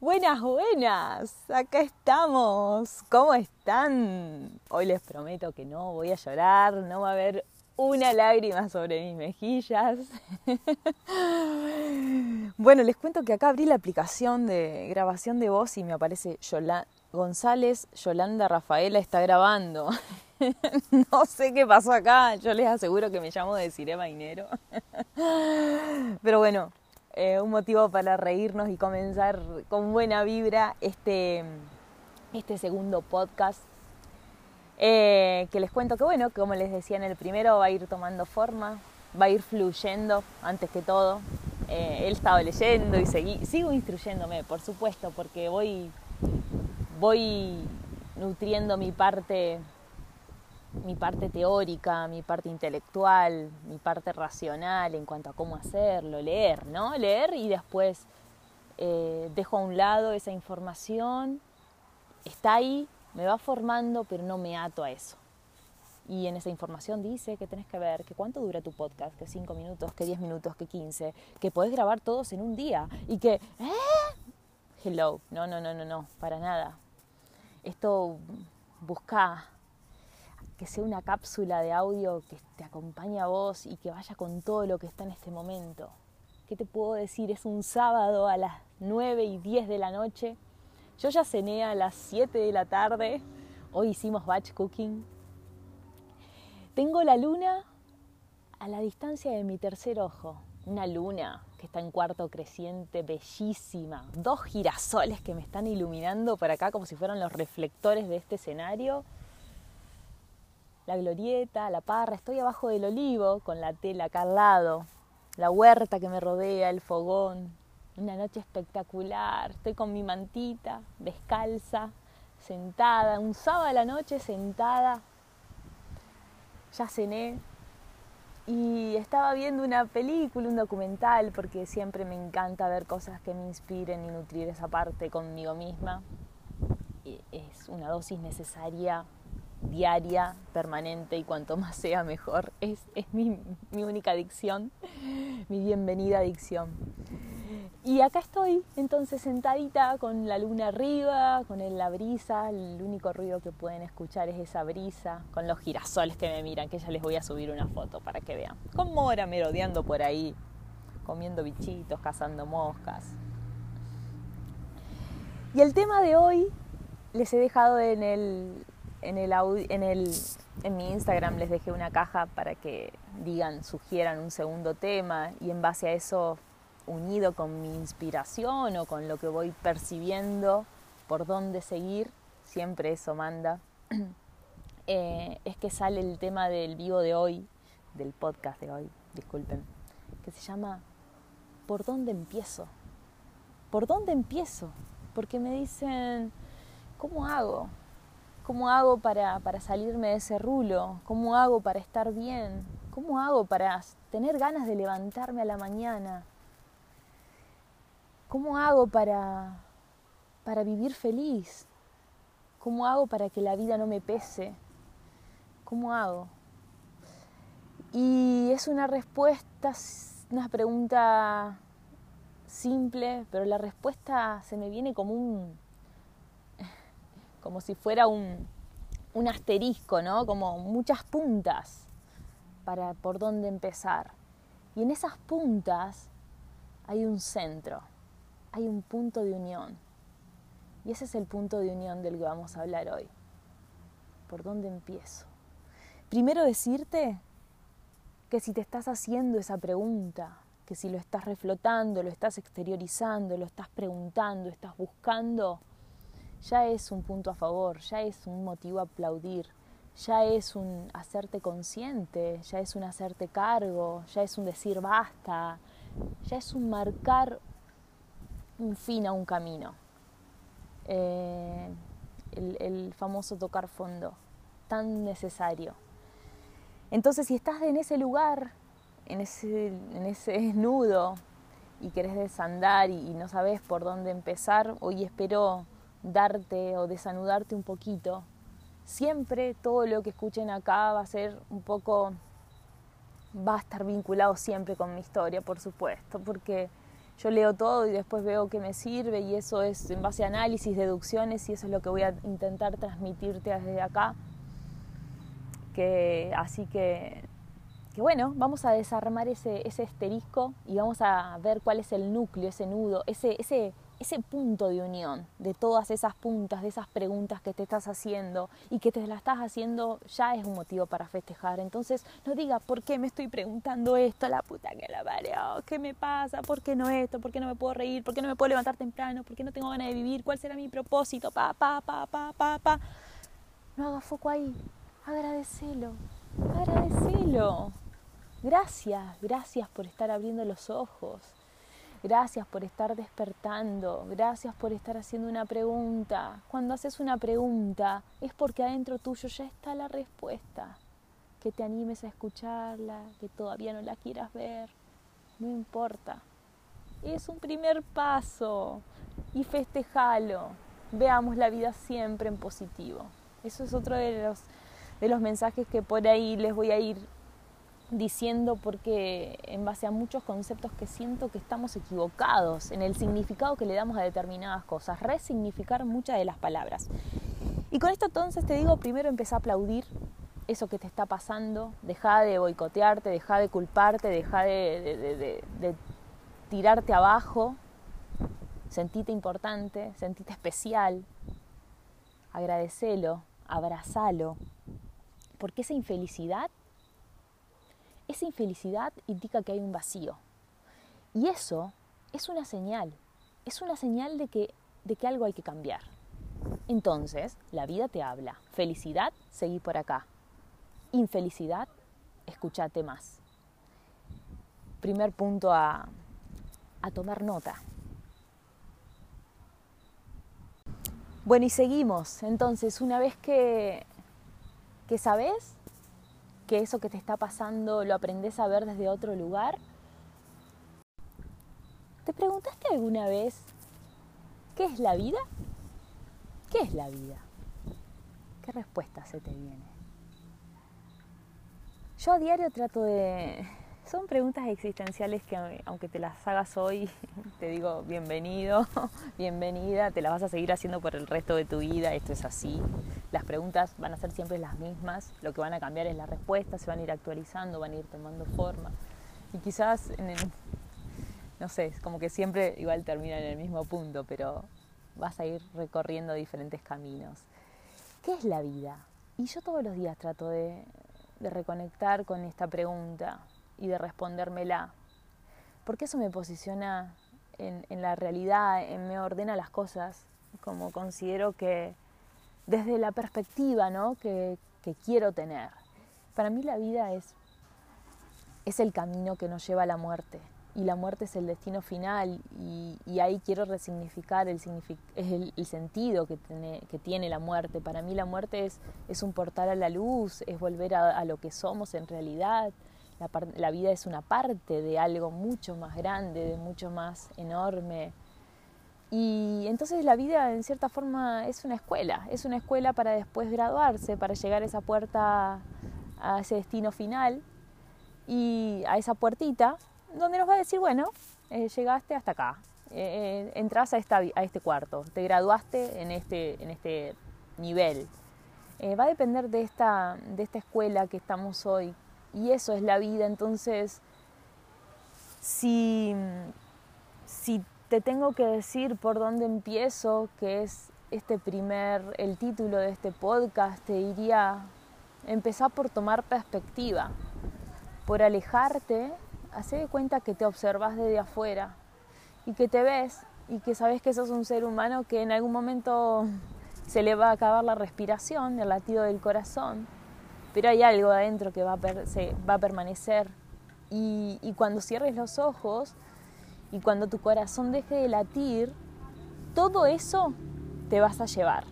Buenas, buenas, acá estamos. ¿Cómo están? Hoy les prometo que no voy a llorar, no va a haber una lágrima sobre mis mejillas. bueno, les cuento que acá abrí la aplicación de grabación de voz y me aparece González, Yolanda Rafaela está grabando. no sé qué pasó acá, yo les aseguro que me llamo de Cirema Dinero. Pero bueno, eh, un motivo para reírnos y comenzar con buena vibra este, este segundo podcast. Eh, que les cuento que bueno, como les decía en el primero, va a ir tomando forma, va a ir fluyendo antes que todo. Eh, él estaba leyendo y seguí, sigo instruyéndome, por supuesto, porque voy, voy nutriendo mi parte mi parte teórica, mi parte intelectual, mi parte racional en cuanto a cómo hacerlo, leer, ¿no? Leer y después eh, dejo a un lado esa información, está ahí, me va formando, pero no me ato a eso. Y en esa información dice que tenés que ver que cuánto dura tu podcast, que 5 minutos, que 10 minutos, que 15, que podés grabar todos en un día y que... ¿eh? Hello, no, no, no, no, no, para nada. Esto busca que sea una cápsula de audio que te acompañe a vos y que vaya con todo lo que está en este momento. ¿Qué te puedo decir? Es un sábado a las 9 y 10 de la noche. Yo ya cené a las 7 de la tarde. Hoy hicimos batch cooking. Tengo la luna a la distancia de mi tercer ojo. Una luna que está en cuarto creciente, bellísima. Dos girasoles que me están iluminando por acá como si fueran los reflectores de este escenario la glorieta, la parra, estoy abajo del olivo con la tela acá al lado, la huerta que me rodea, el fogón, una noche espectacular, estoy con mi mantita, descalza, sentada, un sábado a la noche sentada, ya cené y estaba viendo una película, un documental, porque siempre me encanta ver cosas que me inspiren y nutrir esa parte conmigo misma. Es una dosis necesaria diaria, permanente y cuanto más sea mejor. Es, mi, única adicción, mi bienvenida adicción. Y acá estoy entonces sentadita con la luna arriba, con la brisa, el único ruido que pueden escuchar es esa brisa, con los girasoles que me miran, que ya les voy a subir una foto para que vean. Con Mora merodeando por ahí, comiendo bichitos, cazando moscas. Y el tema de hoy les he dejado en el, en, el, en, el, en mi Instagram les dejé una caja para que digan, sugieran un segundo tema y en base a eso, unido con mi inspiración o con lo que voy percibiendo, por dónde seguir, siempre eso manda, eh, es que sale el tema del vivo de hoy, del podcast de hoy, disculpen, que se llama ¿Por dónde empiezo? ¿Por dónde empiezo? Porque me dicen, ¿cómo hago? ¿Cómo hago para, salirme de ese rulo? ¿Cómo hago para estar bien? ¿Cómo hago para tener ganas de levantarme a la mañana? ¿Cómo hago para, para vivir feliz? ¿Cómo hago para que la vida no me pese? ¿Cómo hago? Y es una respuesta, una pregunta simple, pero la respuesta se me viene como un, como si fuera un, asterisco, ¿no? Como muchas puntas para por dónde empezar. Y en esas puntas hay un centro, hay un punto de unión. Y ese es el punto de unión del que vamos a hablar hoy. ¿Por dónde empiezo? Primero decirte que si te estás haciendo esa pregunta, que si lo estás reflotando, lo estás exteriorizando, lo estás preguntando, estás buscando, ya es un punto a favor, ya es un motivo a aplaudir, ya es un hacerte consciente, ya es un hacerte cargo, ya es un decir basta, ya es un marcar un fin a un camino. Eh, el, famoso tocar fondo, tan necesario. Entonces, si estás en ese lugar, en ese, en ese nudo, y querés desandar y no sabes por dónde empezar, hoy espero darte o desanudarte un poquito. Siempre todo lo que escuchen acá va a ser un poco, va a estar vinculado siempre con mi historia, por supuesto, porque yo leo todo y después veo que me sirve y eso es en base a análisis, deducciones y eso es lo que voy a intentar transmitirte desde acá. Que, así que, que bueno, vamos a desarmar ese, ese esterisco y vamos a ver cuál es el núcleo, ese nudo, ese, ese ese punto de unión de todas esas puntas, de esas preguntas que te estás haciendo y que te las estás haciendo ya es un motivo para festejar. Entonces no diga por qué me estoy preguntando esto, la puta que la parió, qué me pasa, por qué no esto, por qué no me puedo reír, por qué no me puedo levantar temprano, por qué no tengo ganas de vivir, cuál será mi propósito, pa, pa, pa, pa, pa, pa. No haga foco ahí, agradecelo, agradecelo. Gracias, gracias por estar abriendo los ojos. Gracias por estar despertando, gracias por estar haciendo una pregunta. Cuando haces una pregunta es porque adentro tuyo ya está la respuesta. Que te animes a escucharla, que todavía no la quieras ver, no importa. Es un primer paso y festejalo. Veamos la vida siempre en positivo. Eso es otro de los, de los mensajes que por ahí les voy a ir diciendo porque en base a muchos conceptos que siento que estamos equivocados en el significado que le damos a determinadas cosas, resignificar muchas de las palabras. Y con esto entonces te digo, primero empieza a aplaudir eso que te está pasando, deja de boicotearte, deja de culparte, deja de, de tirarte abajo, sentite importante, sentite especial, agradecelo, abrazalo, porque esa infelicidad esa infelicidad indica que hay un vacío. Y eso es una señal, es una señal de que, de que algo hay que cambiar. Entonces, la vida te habla. Felicidad, seguí por acá. Infelicidad, escúchate más. Primer punto a, a tomar nota. Bueno, y seguimos. Entonces, una vez que, que sabes que eso que te está pasando lo aprendes a ver desde otro lugar? ¿Te preguntaste alguna vez qué es la vida? ¿Qué es la vida? ¿Qué respuesta se te viene? Yo a diario trato de, son preguntas existenciales que aunque te las hagas hoy, te digo bienvenido, bienvenida, te las vas a seguir haciendo por el resto de tu vida, esto es así. Las preguntas van a ser siempre las mismas, lo que van a cambiar es la respuesta, se van a ir actualizando, van a ir tomando forma. Y quizás, no sé, como que siempre igual termina en el mismo punto, pero vas a ir recorriendo diferentes caminos. ¿Qué es la vida? Y yo todos los días trato de reconectar con esta pregunta y de respondérmela. Porque eso me posiciona en, la realidad, me ordena las cosas, como considero que desde la perspectiva ¿no? que, quiero tener. Para mí la vida es, es el camino que nos lleva a la muerte y la muerte es el destino final y, ahí quiero resignificar el, el, el sentido que tiene, que tiene, la muerte. Para mí la muerte es, es un portal a la luz, es volver a, a lo que somos en realidad, la, vida es una parte de algo mucho más grande, de mucho más enorme. Y entonces la vida en cierta forma es una escuela, es una escuela para después graduarse, para llegar a esa puerta, a ese destino final y a esa puertita donde nos va a decir, bueno, eh, llegaste hasta acá, eh, eh, entras a, esta, a este cuarto, te graduaste en este, en este nivel. va a depender de esta, de esta escuela que estamos hoy, y eso es la vida. Entonces, si, si te tengo que decir por dónde empiezo, que es este primer, el título de este podcast, te diría, empezar por tomar perspectiva, por alejarte, hacer de cuenta que te observas desde afuera y que te ves y que sabes que sos un ser humano que en algún momento se le va a acabar la respiración, el latido del corazón, pero hay algo adentro que va a, se, va a permanecer. Y, cuando cierres los ojos y cuando tu corazón deje de latir, todo eso te vas a llevar.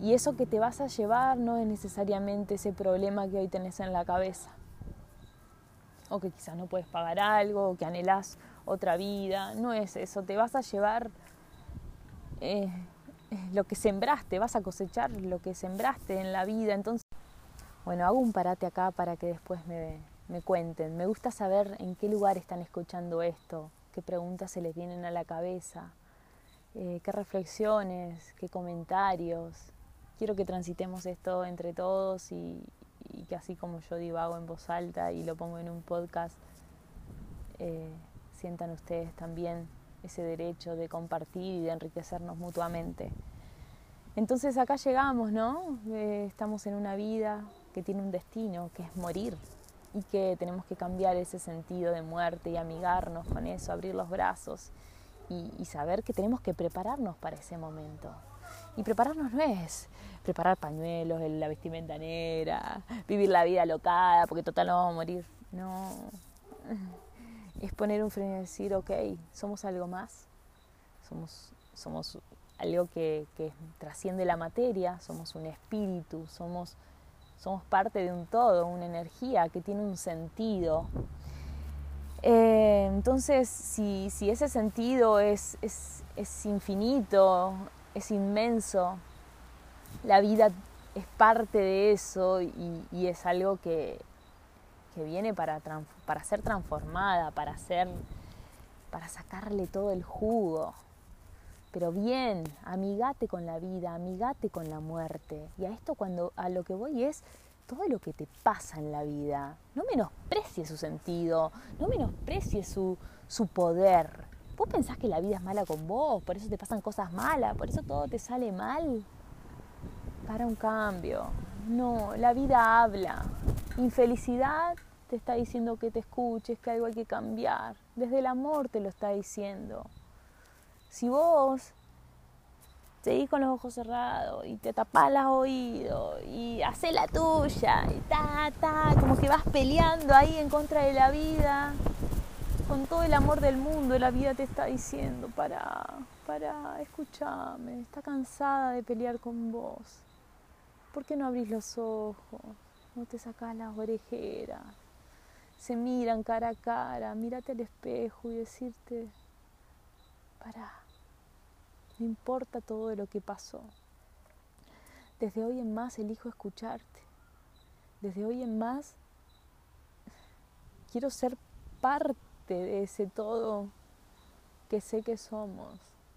Y eso que te vas a llevar no es necesariamente ese problema que hoy tenés en la cabeza. O que quizás no puedes pagar algo, o que anhelás otra vida. No es eso. Te vas a llevar eh, lo que sembraste, vas a cosechar lo que sembraste en la vida. Entonces, bueno, hago un parate acá para que después me, cuenten. Me gusta saber en qué lugar están escuchando esto, qué preguntas se les vienen a la cabeza, eh, qué reflexiones, qué comentarios. Quiero que transitemos esto entre todos y, que así como yo divago en voz alta y lo pongo en un podcast, eh, sientan ustedes también ese derecho de compartir y de enriquecernos mutuamente. Entonces acá llegamos, ¿no? Eh, estamos en una vida que tiene un destino, que es morir, y que tenemos que cambiar ese sentido de muerte y amigarnos con eso, abrir los brazos y, saber que tenemos que prepararnos para ese momento. Y prepararnos no es preparar pañuelos, la vestimenta negra, vivir la vida locada, porque total no vamos a morir. No. Es poner un freno y decir, ok, somos algo más. Somos, somos algo que, que trasciende la materia, somos un espíritu, somos somos parte de un todo, una energía que tiene un sentido. Eh, entonces, si, ese sentido es, infinito, es inmenso, la vida es parte de eso y, es algo que, viene para, para ser transformada, para, para sacarle todo el jugo. Pero bien, amigate con la vida, amigate con la muerte. Y a esto cuando a lo que voy es todo lo que te pasa en la vida. No menosprecies su sentido, no menosprecies su, su poder. ¿Vos pensás que la vida es mala con vos? ¿Por eso te pasan cosas malas? ¿Por eso todo te sale mal? Para un cambio. No, la vida habla. Infelicidad te está diciendo que te escuches, que algo hay que cambiar. Desde el amor te lo está diciendo. Si vos seguís con los ojos cerrados y te tapás los oídos y haces la tuya y ta, ta, como que vas peleando ahí en contra de la vida, con todo el amor del mundo, la vida te está diciendo, para, para, escúchame, está cansada de pelear con vos. ¿Por qué no abrís los ojos? No te sacás las orejeras. Se miran cara a cara, mírate al espejo y decirte, para no importa todo lo que pasó. Desde hoy en más elijo escucharte. Desde hoy en más quiero ser parte de ese todo que sé que somos.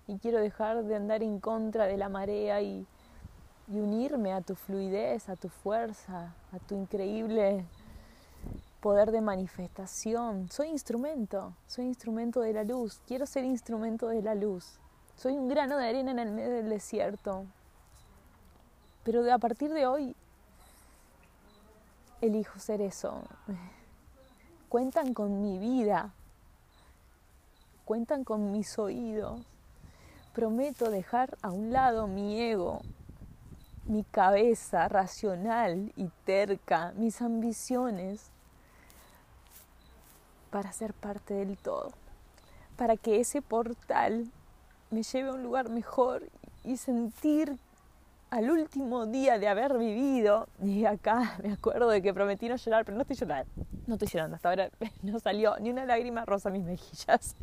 Y quiero dejar de andar en contra de la marea y, y unirme a tu fluidez, a tu fuerza, a tu increíble poder de manifestación. Soy instrumento, soy instrumento de la luz. Quiero ser instrumento de la luz. Soy un grano de arena en el medio del desierto. Pero a partir de hoy elijo ser eso. Cuentan con mi vida. Cuentan con mis oídos. Prometo dejar a un lado mi ego, mi cabeza racional y terca, mis ambiciones, para ser parte del todo, para que ese portal me lleve a un lugar mejor y sentir al último día de haber vivido, y acá me acuerdo de que prometí no llorar, pero no estoy llorando, no estoy llorando, hasta ahora no salió ni una lágrima rosa a mis mejillas.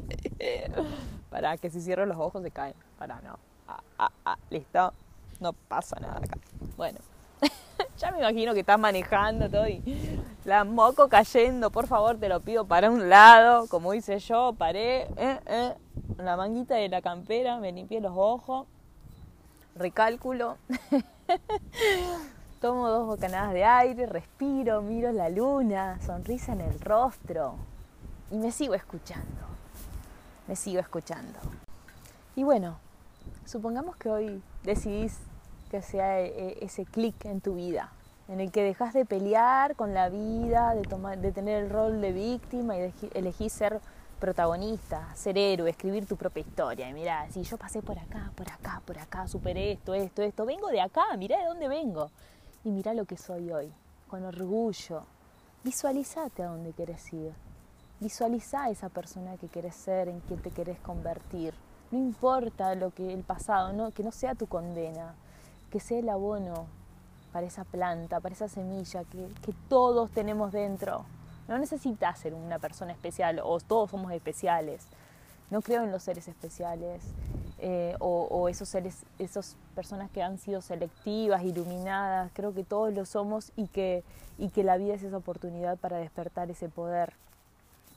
para que si cierro los ojos se caen, para no, ah, ah, ah, listo, no pasa nada acá. Bueno, ya me imagino que estás manejando todo y la moco cayendo, por favor te lo pido para un lado, como hice yo, paré, eh, eh, la manguita de la campera, me limpié los ojos, recálculo, tomo dos bocanadas de aire, respiro, miro la luna, sonrisa en el rostro y me sigo escuchando, me sigo escuchando. Y bueno, supongamos que hoy decidís que sea e, e, ese clic en tu vida, en el que dejas de pelear con la vida, de, tomar, de tener el rol de víctima y elegís ser protagonista, ser héroe, escribir tu propia historia. Y mirá, si yo pasé por acá, por acá, por acá, superé esto, esto, esto, vengo de acá, mirá de dónde vengo. Y mirá lo que soy hoy, con orgullo. Visualizate a dónde quieres ir. Visualiza esa persona que quieres ser, en quien te querés convertir. No importa lo que el pasado, no, que no sea tu condena, que sea el abono para esa planta, para esa semilla que, que todos tenemos dentro. No necesitas ser una persona especial o todos somos especiales. No creo en los seres especiales eh, o, esos seres, esas personas que han sido selectivas, iluminadas. Creo que todos lo somos y que, y que la vida es esa oportunidad para despertar ese poder.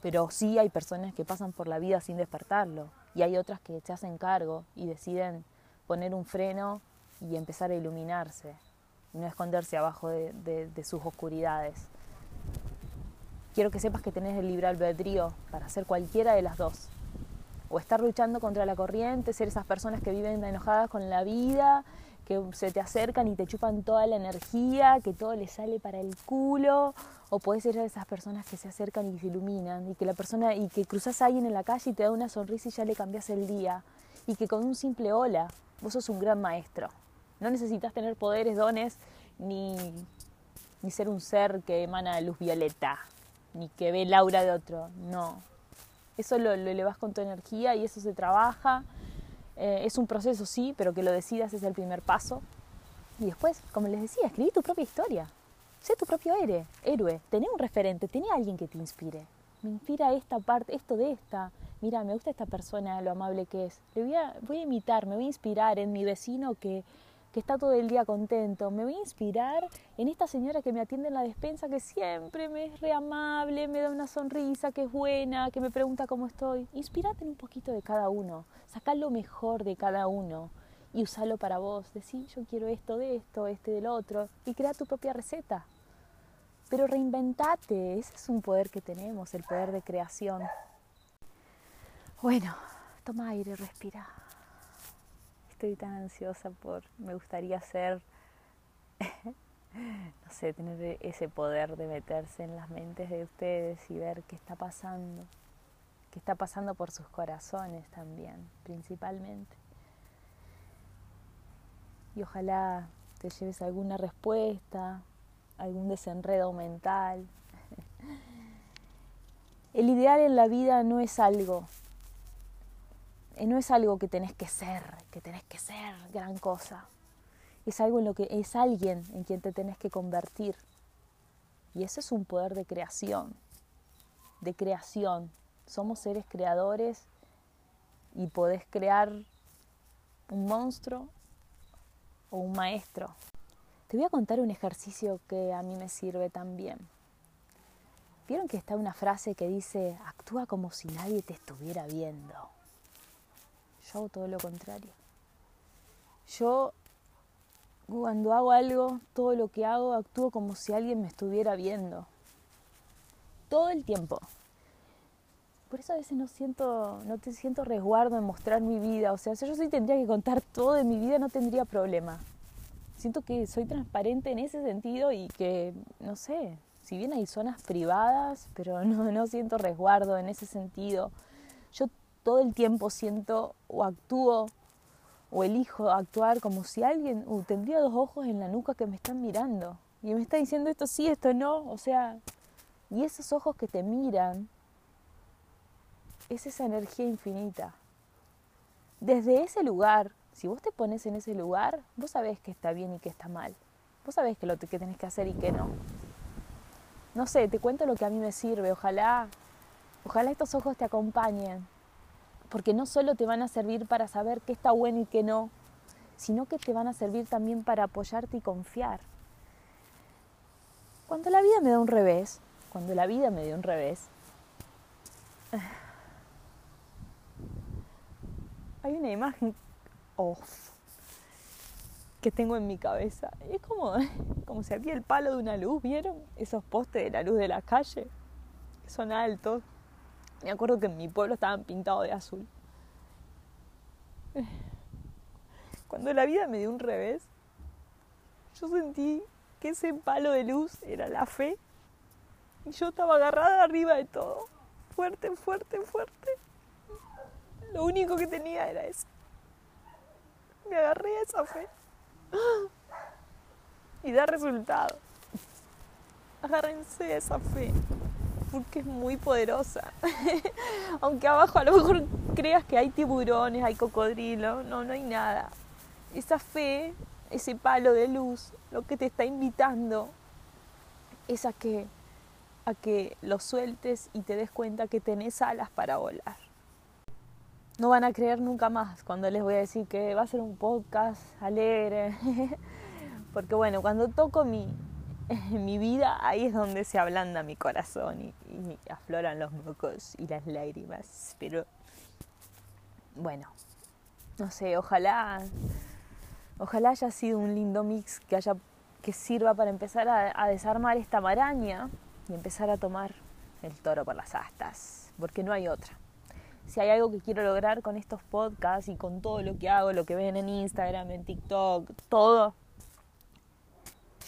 Pero sí hay personas que pasan por la vida sin despertarlo y hay otras que se hacen cargo y deciden poner un freno y empezar a iluminarse no esconderse abajo de, sus oscuridades. Quiero que sepas que tenés el libre albedrío para hacer cualquiera de las dos. O estar luchando contra la corriente, ser esas personas que viven enojadas con la vida, que se te acercan y te chupan toda la energía, que todo les sale para el culo, o puedes ser esas personas que se acercan y se iluminan, y que la persona, y que cruzas a alguien en la calle y te da una sonrisa y ya le cambias el día, y que con un simple hola, vos sos un gran maestro. No necesitas tener poderes, dones, ni, ni ser un ser que emana luz violeta, ni que ve el aura de otro, no. Eso lo, lo elevas con tu energía y eso se trabaja. Eh, es un proceso, sí, pero que lo decidas es el primer paso. Y después, como les decía, escribí tu propia historia. Sé tu propio héroe, héroe, un referente, tené alguien que te inspire. Me inspira esta parte, esto de esta. Mira, me gusta esta persona, lo amable que es. Le voy a, voy a imitar, me voy a inspirar en mi vecino que, que está todo el día contento. Me voy a inspirar en esta señora que me atiende en la despensa, que siempre me es re amable, me da una sonrisa, que es buena, que me pregunta cómo estoy. Inspírate en un poquito de cada uno, saca lo mejor de cada uno y usalo para vos. Decir, yo quiero esto de esto, este del otro, y crea tu propia receta. Pero reinventate, ese es un poder que tenemos, el poder de creación. Bueno, toma aire, respira. Estoy tan ansiosa por, me gustaría ser, no sé, tener ese poder de meterse en las mentes de ustedes y ver qué está pasando, qué está pasando por sus corazones también, principalmente y ojalá te lleves alguna respuesta, algún desenredo mental. El ideal en la vida no es algo, no es algo que tenés que ser, que tenés que ser gran cosa. Es algo en lo que es alguien en quien te tenés que convertir. Y eso es un poder de creación, de creación. Somos seres creadores y podés crear un monstruo o un maestro. Te voy a contar un ejercicio que a mí me sirve también. ¿Vieron que está una frase que dice, actúa como si nadie te estuviera viendo? Yo hago todo lo contrario. Yo cuando hago algo, todo lo que hago, actúo como si alguien me estuviera viendo. Todo el tiempo. Por eso a veces no siento, no te siento resguardo en mostrar mi vida. O sea, si yo sí tendría que contar todo de mi vida, no tendría problema. Siento que soy transparente en ese sentido y que, no sé, si bien hay zonas privadas, pero no, no siento resguardo en ese sentido. Todo el tiempo siento o actúo o elijo actuar como si alguien uh, tendría dos ojos en la nuca que me están mirando y me está diciendo esto sí, esto no, o sea, y esos ojos que te miran es esa energía infinita. Desde ese lugar, si vos te pones en ese lugar, vos sabés que está bien y que está mal. Vos sabés que lo que tenés que hacer y que no. No sé, te cuento lo que a mí me sirve. Ojalá, ojalá estos ojos te acompañen. Porque no solo te van a servir para saber qué está bueno y qué no, sino que te van a servir también para apoyarte y confiar. Cuando la vida me da un revés, cuando la vida me dio un revés, hay una imagen que tengo en mi cabeza. es como, como si había el palo de una luz, ¿vieron? Esos postes de la luz de la calle, que son altos. Me acuerdo que en mi pueblo estaban pintados de azul. Cuando la vida me dio un revés, yo sentí que ese palo de luz era la fe. Y yo estaba agarrada arriba de todo. Fuerte, fuerte, fuerte. Lo único que tenía era eso. Me agarré a esa fe. Y da resultado. Agárrense esa fe. Porque es muy poderosa. Aunque abajo a lo mejor creas que hay tiburones, hay cocodrilo. No, no hay nada. Esa fe, ese palo de luz, lo que te está invitando es a que, a que lo sueltes y te des cuenta que tenés alas para volar no van a creer nunca más cuando les voy a decir que va a ser un podcast alegre. Porque bueno, cuando toco mi, en mi vida, ahí es donde se ablanda mi corazón y, afloran los mocos y las lágrimas. Pero bueno, no sé, ojalá, ojalá haya sido un lindo mix que haya que sirva para empezar a, desarmar esta maraña y empezar a tomar el toro por las astas, porque no hay otra. Si hay algo que quiero lograr con estos podcasts y con todo lo que hago, lo que ven en Instagram, en TikTok, todo,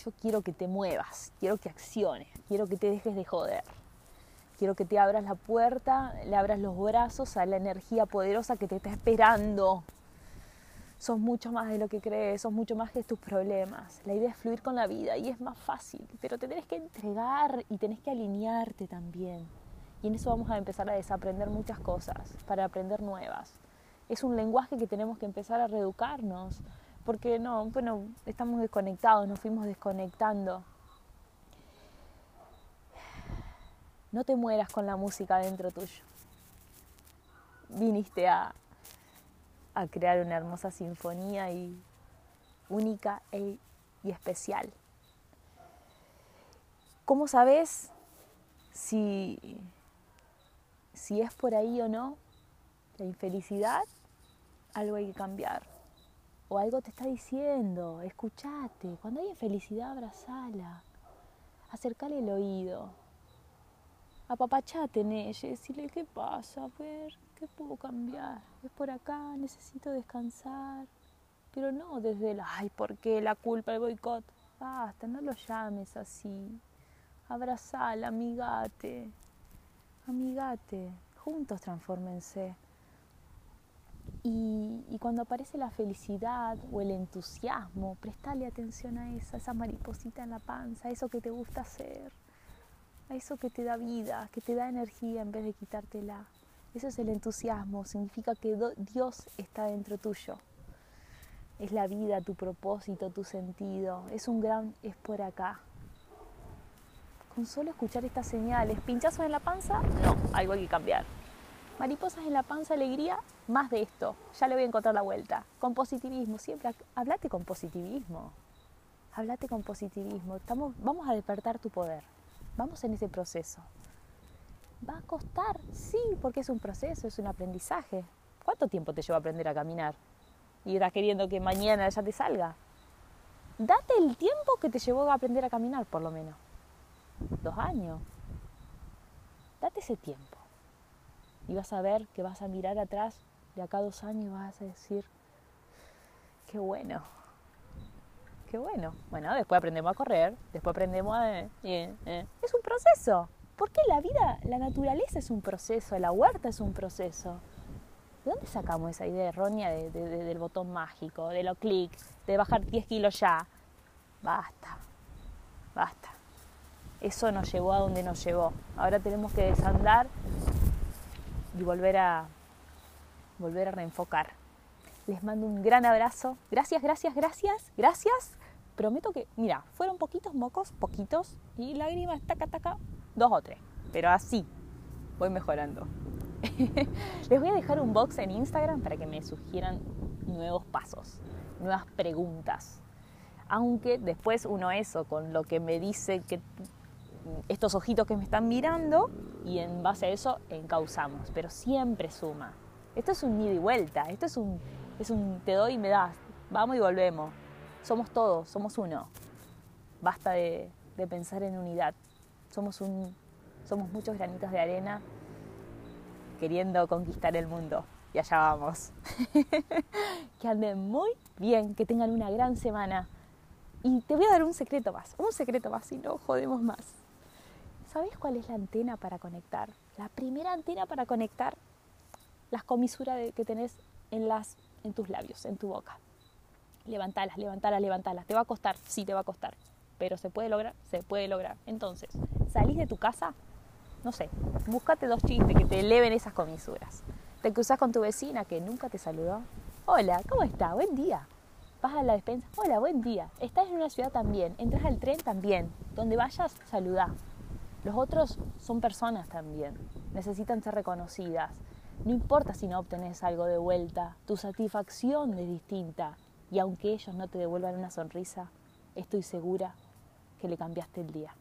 yo quiero que te muevas, quiero que acciones, quiero que te dejes de joder. Quiero que te abras la puerta, le abras los brazos a la energía poderosa que te está esperando. Sos mucho más de lo que crees, sos mucho más que tus problemas. La idea es fluir con la vida y es más fácil, pero te tenés que entregar y tenés que alinearte también. Y en eso vamos a empezar a desaprender muchas cosas para aprender nuevas. Es un lenguaje que tenemos que empezar a reeducarnos, porque no, bueno, estamos desconectados, nos fuimos desconectando No te mueras con la música dentro tuyo. Viniste a, a crear una hermosa sinfonía y única e, y especial. ¿Cómo sabes si, si es por ahí o no? La infelicidad, algo hay que cambiar. O algo te está diciendo, escuchate. Cuando hay infelicidad, abrazala. Acercale el oído apapachate en ella decirle, ¿qué pasa? A ver, ¿qué puedo cambiar? Es por acá, necesito descansar. Pero no desde el, ay, ¿por qué la culpa, el boicot? Basta, no lo llames así. Abrazala, amigate. Amigate. Juntos transfórmense. Y, cuando aparece la felicidad o el entusiasmo, prestale atención a esa, esa mariposita en la panza, eso que te gusta hacer eso que te da vida, que te da energía en vez de quitártela. Eso es el entusiasmo, significa que Dios está dentro tuyo. Es la vida, tu propósito, tu sentido. Es un gran es por acá. Con solo escuchar estas señales, pinchazos en la panza, no, algo hay que cambiar. Mariposas en la panza, alegría, más de esto. Ya le voy a encontrar la vuelta. Con positivismo, siempre hablate con positivismo. Hablate con positivismo. Estamos, vamos a despertar tu poder. Vamos en ese proceso. ¿Va a costar? Sí, porque es un proceso, es un aprendizaje. ¿Cuánto tiempo te lleva aprender a caminar? Y estás queriendo que mañana ya te salga. Date el tiempo que te llevó a aprender a caminar, por lo menos. Dos años. Date ese tiempo. Y vas a ver que vas a mirar atrás de acá dos años y vas a decir, qué bueno, qué bueno. Bueno, después aprendemos a correr, después aprendemos a... Eh, eh. Es un proceso. Porque la vida, la naturaleza es un proceso, la huerta es un proceso. ¿De dónde sacamos esa idea errónea del botón mágico, de lo clic, de bajar 10 kilos ya? Basta, basta. Eso nos llevó a donde nos llevó. Ahora tenemos que desandar y volver a, volver a reenfocar. Les mando un gran abrazo. Gracias, gracias, gracias, gracias prometo que, mira, fueron poquitos mocos, poquitos, y lágrimas, taca, taca, dos o tres. Pero así, voy mejorando. Les voy a dejar un box en Instagram para que me sugieran nuevos pasos, nuevas preguntas. Aunque después uno eso, con lo que me dice que estos ojitos que me están mirando, y en base a eso encauzamos, pero siempre suma. Esto es un ida y vuelta, esto es un, es un te doy y me das, vamos y volvemos somos todos, somos uno. Basta de, pensar en unidad. Somos, un, somos muchos granitos de arena queriendo conquistar el mundo. Y allá vamos. que anden muy bien, que tengan una gran semana. Y te voy a dar un secreto más, un secreto más, y no jodemos más. ¿Sabes cuál es la antena para conectar? La primera antena para conectar las comisuras que tenés en, las, en tus labios, en tu boca levantalas, levantalas, levantalas. ¿Te va a costar? Sí, te va a costar. Pero se puede lograr, se puede lograr. Entonces, salís de tu casa, no sé, búscate dos chistes que te eleven esas comisuras. Te cruzas con tu vecina que nunca te saludó. Hola, ¿cómo está? Buen día. Vas a la despensa. Hola, buen día. Estás en una ciudad también. Entras al tren también. Donde vayas, saludá. Los otros son personas también. Necesitan ser reconocidas. No importa si no obtenés algo de vuelta. Tu satisfacción es distinta. Y aunque ellos no te devuelvan una sonrisa, estoy segura que le cambiaste el día.